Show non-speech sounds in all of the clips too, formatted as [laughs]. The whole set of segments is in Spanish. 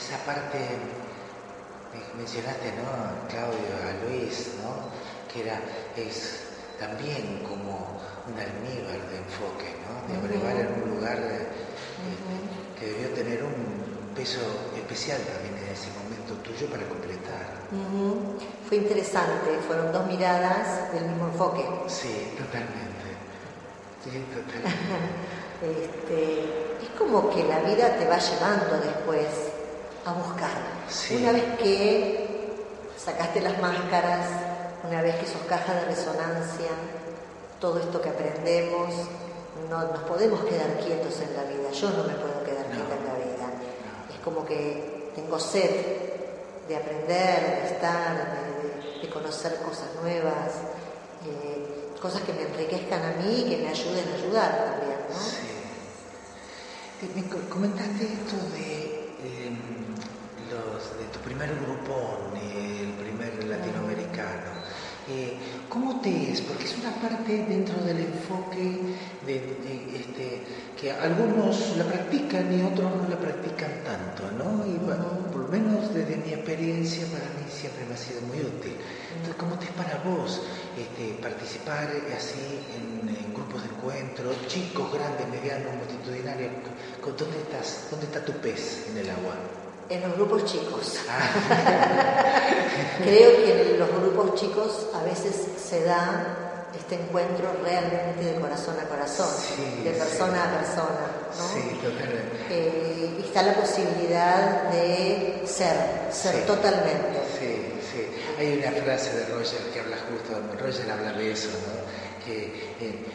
esa parte, mencionaste, ¿no? Claudio, a Luis, ¿no? Que era, es también como un almíbar de enfoque, ¿no? De abrevar en un lugar que debió tener un peso especial también en ese momento tuyo para completar. Fue interesante, fueron dos miradas del mismo enfoque. Sí, totalmente. Sí, totalmente. [laughs] este, es como que la vida te va llevando después a buscar. Una vez que sacaste las máscaras, una vez que sos caja de resonancia, todo esto que aprendemos, no nos podemos quedar quietos en la vida. Yo no me puedo quedar quieta en la vida. Es como que tengo sed de aprender, de estar, de, conocer cosas nuevas, eh, cosas que me enriquezcan a mí y que me ayuden a ayudar también. ¿no? Sí. Me comentaste esto de, em, los, de tu primer grupo, el primer latinoamericano. Eh, ¿Cómo te es? Porque es una parte dentro del enfoque de, este, que algunos la practican y otros no la practican tanto, ¿no? Y lo menos desde mi experiencia para mí siempre me ha sido muy útil. Entonces, ¿cómo te es para vos este, participar así en, grupos de encuentro, chicos, grandes, medianos, multitudinarios? ¿Dónde estás? ¿Dónde está tu pez en el agua? En los grupos chicos. Ah. [laughs] Creo que en los grupos chicos a veces se da este encuentro realmente de corazón a corazón, de persona a persona. ¿no? Sí, totalmente. Eh, y está la posibilidad de ser, ser totalmente. Sí, sí. Hay una frase de Roger que habla justo, Roger habla de eso, ¿no? que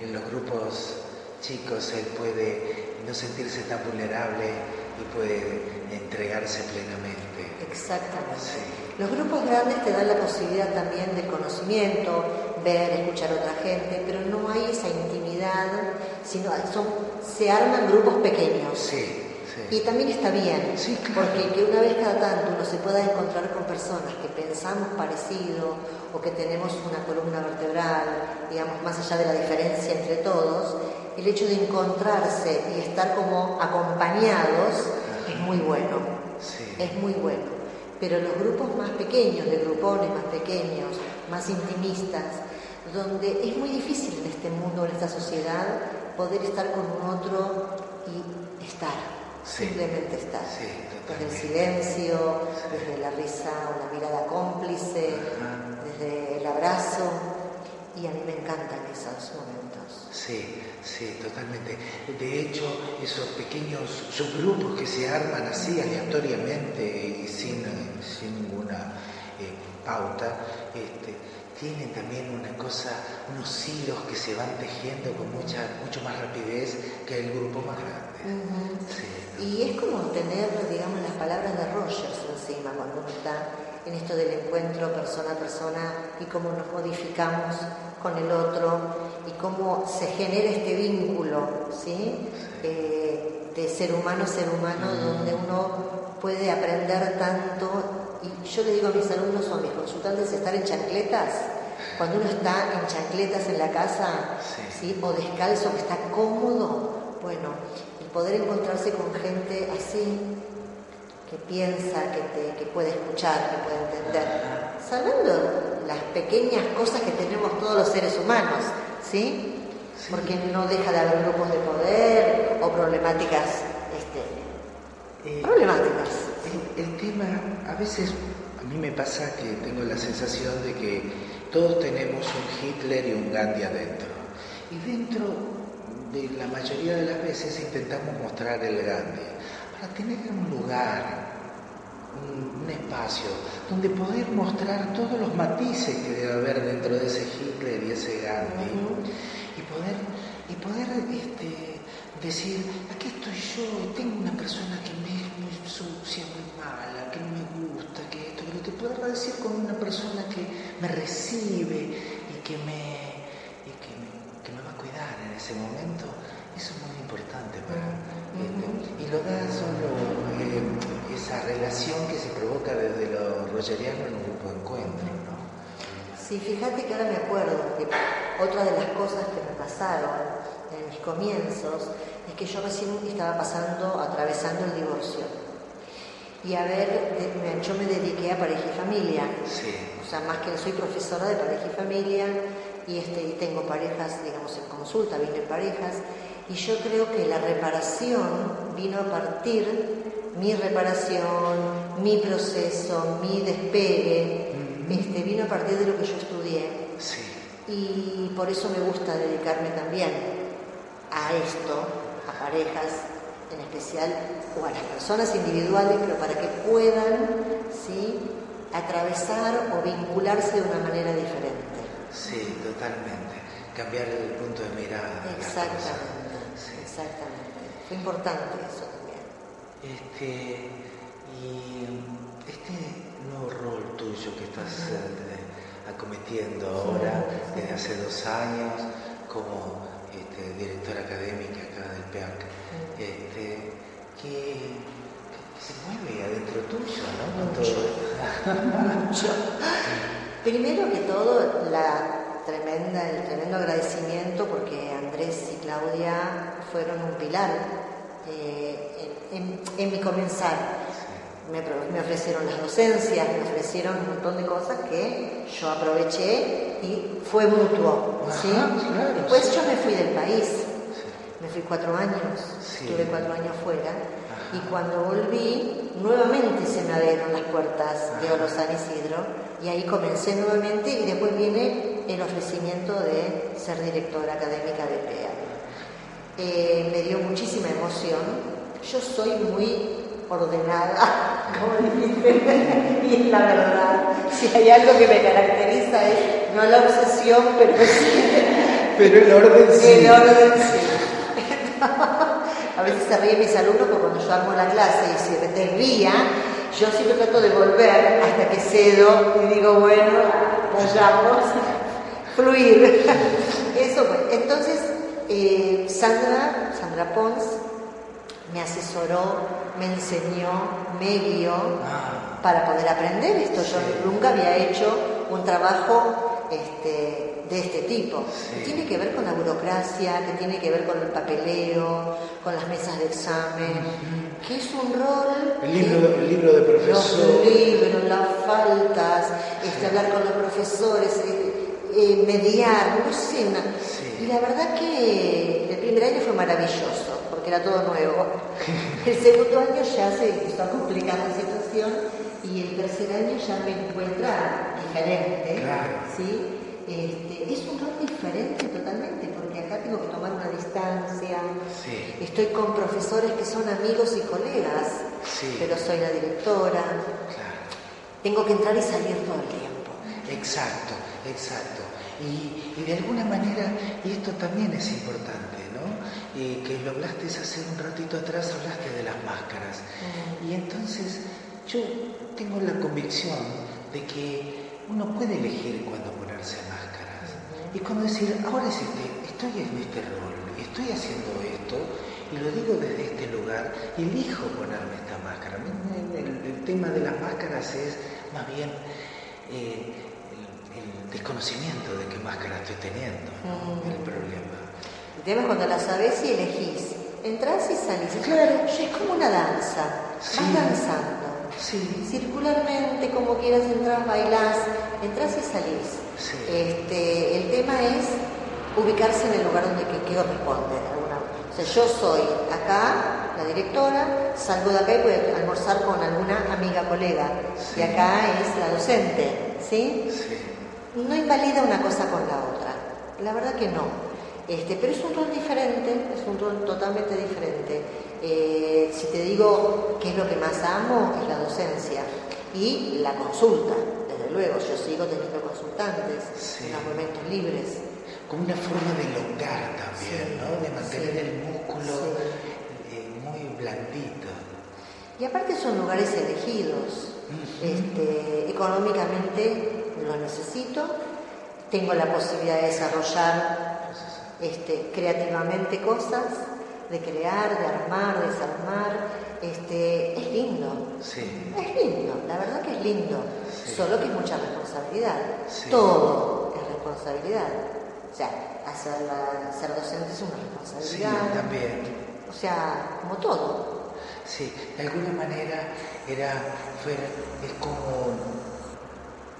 en los grupos chicos él puede no sentirse tan vulnerable y puede entregarse plenamente. Exactamente. Los grupos grandes te dan la posibilidad también del conocimiento, ver, escuchar a otra gente, pero no hay esa intimidad, sino son, se arman grupos pequeños. Sí. Y también está bien, porque que una vez cada tanto uno se pueda encontrar con personas que pensamos parecido o que tenemos una columna vertebral, digamos, más allá de la diferencia entre todos, el hecho de encontrarse y estar como acompañados es muy bueno, es muy bueno. Pero los grupos más pequeños, de grupones más pequeños, más intimistas, donde es muy difícil en este mundo, en esta sociedad, poder estar con un otro y estar, simplemente estar. desde el silencio, desde la risa, una mirada cómplice, desde el abrazo, y a mí me encantan esos momentos. Sí, sí, totalmente. De hecho, esos pequeños subgrupos que se arman así aleatoriamente y sin, sin ninguna eh, pauta, este, tienen también una cosa, unos hilos que se van tejiendo con mucha, mucho más rapidez que el grupo más grande. Y es como tener, digamos, las palabras de Rogers encima cuando uno está en esto del encuentro persona a persona y cómo nos modificamos con el otro y cómo se genera este vínculo, ¿sí? Eh, de ser humano a ser humano, donde uno puede aprender tanto. Y yo le digo a mis alumnos o a mis consultantes estar en chancletas. Cuando uno está en chancletas en la casa, sí. o descalzo, que está cómodo, bueno, el poder encontrarse con gente así, que piensa, que, te, que puede escuchar, que puede entender, salvando las pequeñas cosas que tenemos todos los seres humanos, ¿sí? Porque no deja de haber grupos de poder o problemáticas, este, eh, problemáticas. El, tema, a veces a mí me pasa que tengo la sensación de que todos tenemos un Hitler y un Gandhi adentro. Y dentro de la mayoría de las veces intentamos mostrar el Gandhi para tener un lugar, un, espacio donde poder mostrar todos los matices que debe haber dentro de ese Hitler y ese Gandhi y poder, y poder este, decir, aquí estoy yo, tengo una persona que me es muy sucia, muy mala, que no me gusta, que esto, pero te poder decir con una persona que me recibe y que me, y que que me va a cuidar en ese momento, eso es muy importante para y lo da solo eh, esa relación que se provoca desde lo rogeriano en un grupo de encuentro. ¿no? Sí, fíjate que ahora me acuerdo que otra de las cosas que me pasaron en mis comienzos es que yo recién estaba pasando, atravesando el divorcio. y a ver, yo me dediqué a pareja y familia. Sí. O sea, más que soy profesora de pareja y familia y, este, y tengo parejas, digamos, en consulta, vine en parejas. Y yo creo que la reparación vino a partir, mi reparación, mi proceso, mi despegue, este, vino a partir de lo que yo estudié. Sí. Y por eso me gusta dedicarme también a esto, a parejas en especial, o a las personas individuales, pero para que puedan ¿sí? atravesar o vincularse de una manera diferente. Sí, totalmente. Cambiar el punto de mirada. Exactamente, exactamente. Fue importante eso también. Este, y este nuevo rol tuyo que estás eh, acometiendo ahora, desde hace dos años, como este, directora académica acá del PEAC, este, que, se mueve adentro tuyo, ¿no? Mucho. Primero que todo, la tremenda, el tremendo agradecimiento porque Andrés y Claudia fueron un pilar eh, en, mi comenzar. Me, ofrecieron las docencias, me ofrecieron un montón de cosas que yo aproveché y fue mutuo. Después yo me fui del país, me fui cuatro años, estuve cuatro años fuera, y cuando volví, nuevamente se me abrieron las puertas de Oro San Isidro, y ahí comencé nuevamente, y después viene el ofrecimiento de ser directora académica de PEA. Eh, me dio muchísima emoción. Yo soy muy ordenada, [laughs] como dijiste, y es la verdad. Si hay algo que me caracteriza es no la obsesión, pero sí. Pero el orden sí. El orden sí. a veces se ríen mis alumnos porque cuando yo hago la clase y se desvía, yo siempre trato de volver hasta que cedo y digo, bueno, vayamos, fluir. Eso pues. Entonces, eh, Sandra, Sandra Pons, me asesoró, me enseñó, me guió ah. para poder aprender esto. Yo nunca había hecho un trabajo este, de este tipo, que tiene que ver con la burocracia, que tiene que ver con el papeleo, con las mesas de examen, que es un rol... El libro, el libro de profesor. Los libros, las faltas, este, hablar con los profesores, eh, mediar, no sé. Y la verdad que el primer año fue maravilloso, porque era todo nuevo. [laughs] El segundo año ya se a complicar la situación y el tercer año ya me encuentra diferente, ¿sí? Este, es un rol diferente totalmente, porque acá tengo que tomar una distancia. Estoy con profesores que son amigos y colegas, pero soy la directora. Tengo que entrar y salir todo el tiempo. Exacto, exacto. Y, de alguna manera, y esto también es importante, ¿no? Y que lo hablaste hace un ratito atrás, hablaste de las máscaras. Mm. Y entonces yo tengo la convicción de que uno puede elegir cuándo ponerse máscaras. Y cuando decir, ahora es este, estoy en este rol, estoy haciendo esto, y lo digo desde este lugar, elijo ponerme esta máscara. El, tema de las máscaras es más bien eh, el, desconocimiento de qué máscara estoy teniendo, el problema. El tema es cuando la sabes y elegís. Entras y salís. Claro. Es como una danza. Vas danzando Sí. Circularmente, como quieras entrar, bailás, entras y salís. Este, el tema es ubicarse en el lugar donde que, corresponde. Alguna, o sea, yo soy acá, la directora, salgo de acá y voy a almorzar con alguna amiga, colega. Y acá es la docente, ¿sí? No invalida una cosa con la otra. La verdad que no. Este, pero es un rol diferente, es un rol totalmente diferente. Eh, si te digo qué es lo que más amo, es la docencia y la consulta, desde luego, yo sigo teniendo consultantes en los momentos libres. Como una forma de elongar también, ¿no? De mantener el músculo eh, muy blandito. Y aparte son lugares elegidos. Este, económicamente lo necesito, tengo la posibilidad de desarrollar este, creativamente cosas de crear, de armar, de desarmar, este, es lindo. Sí. Es lindo, la verdad que es lindo. Solo que es mucha responsabilidad. Todo es responsabilidad. O sea, hacer, ser docente es una responsabilidad. También. O sea, como todo. Sí, de alguna manera era, fue, es como,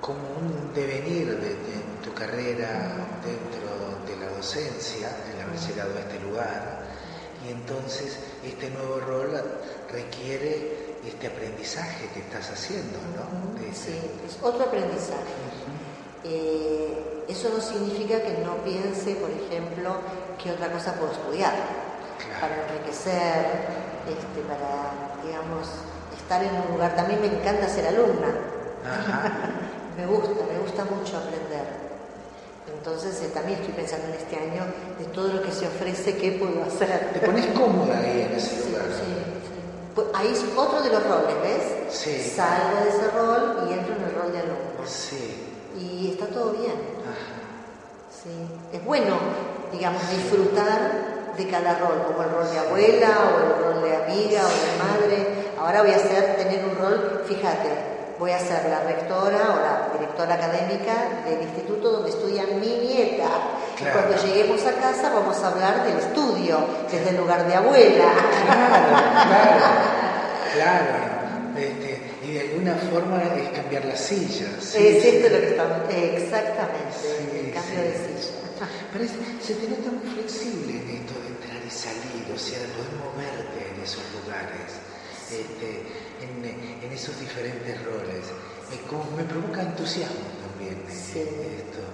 como un devenir de, tu carrera dentro de la docencia, el haber llegado a este lugar, y entonces este nuevo rol requiere este aprendizaje que estás haciendo, ¿no? Sí, es otro aprendizaje. Eh, eso no significa que no piense, por ejemplo, qué otra cosa puedo estudiar para enriquecer, este, para, digamos, estar en un lugar. También me encanta ser alumna. [laughs] me gusta, me gusta mucho aprender. Entonces eh, también estoy pensando en este año de todo lo que se ofrece, qué puedo hacer. ¿Te pones cómoda ahí en ese lugar? Sí, sí. Pues ahí es otro de los roles, ¿ves? Sí. Salgo de ese rol y entro en el rol de alumna. Sí. Y está todo bien. Sí. Es bueno, digamos, disfrutar de cada rol, como el rol de abuela o el rol de amiga o de madre. Ahora voy a hacer, tener un rol, fíjate, voy a ser la rectora o la directora académica del instituto donde estudia mi nieta. Y cuando lleguemos a casa vamos a hablar del estudio, desde el lugar de abuela. Claro, claro, claro. [laughs] Este, de alguna forma es cambiar las sillas. es esto lo que estamos. Exactamente, el cambio de silla. Parece, se te nota muy flexible en esto de entrar y salir, o sea, de poder moverte en esos lugares, este, en, esos diferentes roles. Me, me provoca entusiasmo también sí. esto.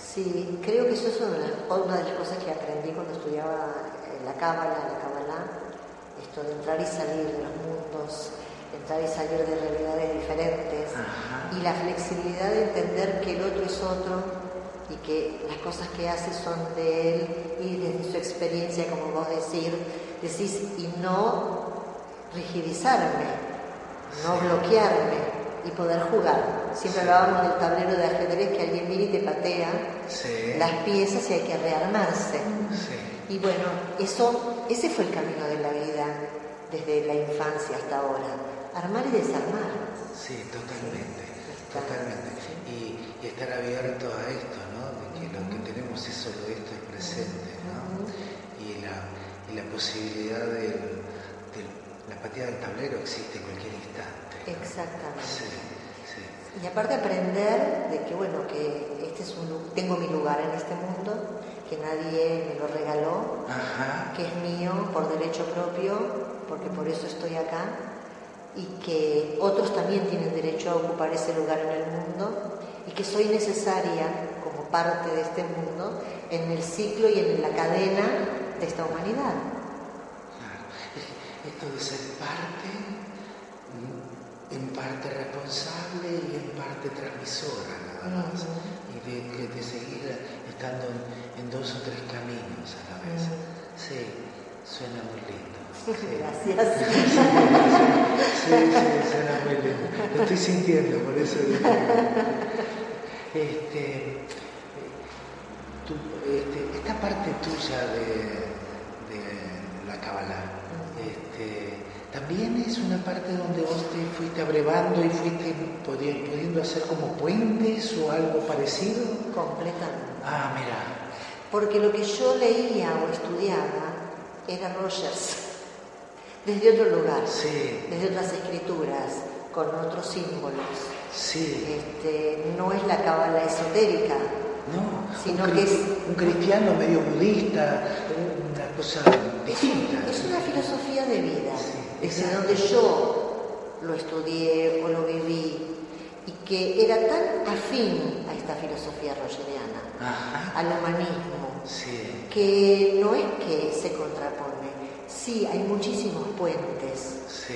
Sí, creo que eso es una de, las, cosas que aprendí cuando estudiaba la cábala, la cábala, esto de entrar y salir de los mundos, entrar y salir de realidades diferentes y la flexibilidad de entender que el otro es otro y que las cosas que hace son de él y desde su experiencia, como vos decir, decís, y no rigidizarme, no bloquearme y poder jugar. Siempre hablábamos del tablero de ajedrez que alguien viene y te patea las piezas y hay que rearmarse. Y bueno, eso, ese fue el camino de la vida desde la infancia hasta ahora. Armar y desarmar. Sí, totalmente. Totalmente. Y, estar abierto a esto, ¿no? De que lo que tenemos es solo esto, es presente, ¿no? Y la, y la posibilidad de la pateada del tablero existe en cualquier instante. Exactamente. Y aparte aprender de que, bueno, que este es un, tengo mi lugar en este mundo, que nadie me lo regaló, que es mío por derecho propio, porque por eso estoy acá, y que otros también tienen derecho a ocupar ese lugar en el mundo, y que soy necesaria como parte de este mundo en el ciclo y en la cadena de esta humanidad. Claro, esto de ser parte en parte responsable y en parte transmisora nada más, y de, de, seguir estando en, dos o tres caminos a la vez. Sí, suena muy lindo. [laughs] Gracias. Sí, sí, suena muy lindo. Lo estoy sintiendo, por eso digo. Este, este, esta parte tuya de, de la Kabbalah, este, también es una parte donde vos te fuiste abrevando y fuiste pudiendo hacer como puentes o algo parecido. Completamente. Ah, mira. Porque lo que yo leía o estudiaba era Rogers, desde otro lugar, sí. desde otras escrituras, con otros símbolos. Sí. Este, no es la cábala esotérica, no, sino que es un cristiano medio budista, una cosa distinta. Es una filosofía de vida desde donde yo lo estudié o lo viví, y que era tan afín a esta filosofía rogeriana, al humanismo, que no es que se contrapone, sí, hay muchísimos puentes